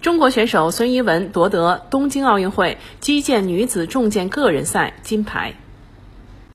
中国选手孙一文夺得东京奥运会击剑女子重剑个人赛金牌。